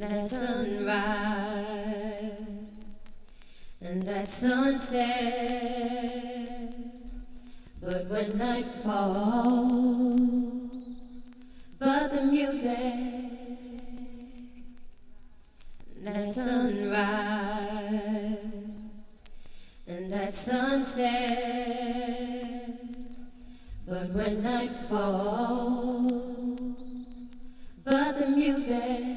At sunrise and at sunset. But when night falls, but the music, At sunrise and at sunset. But when night falls, but the music.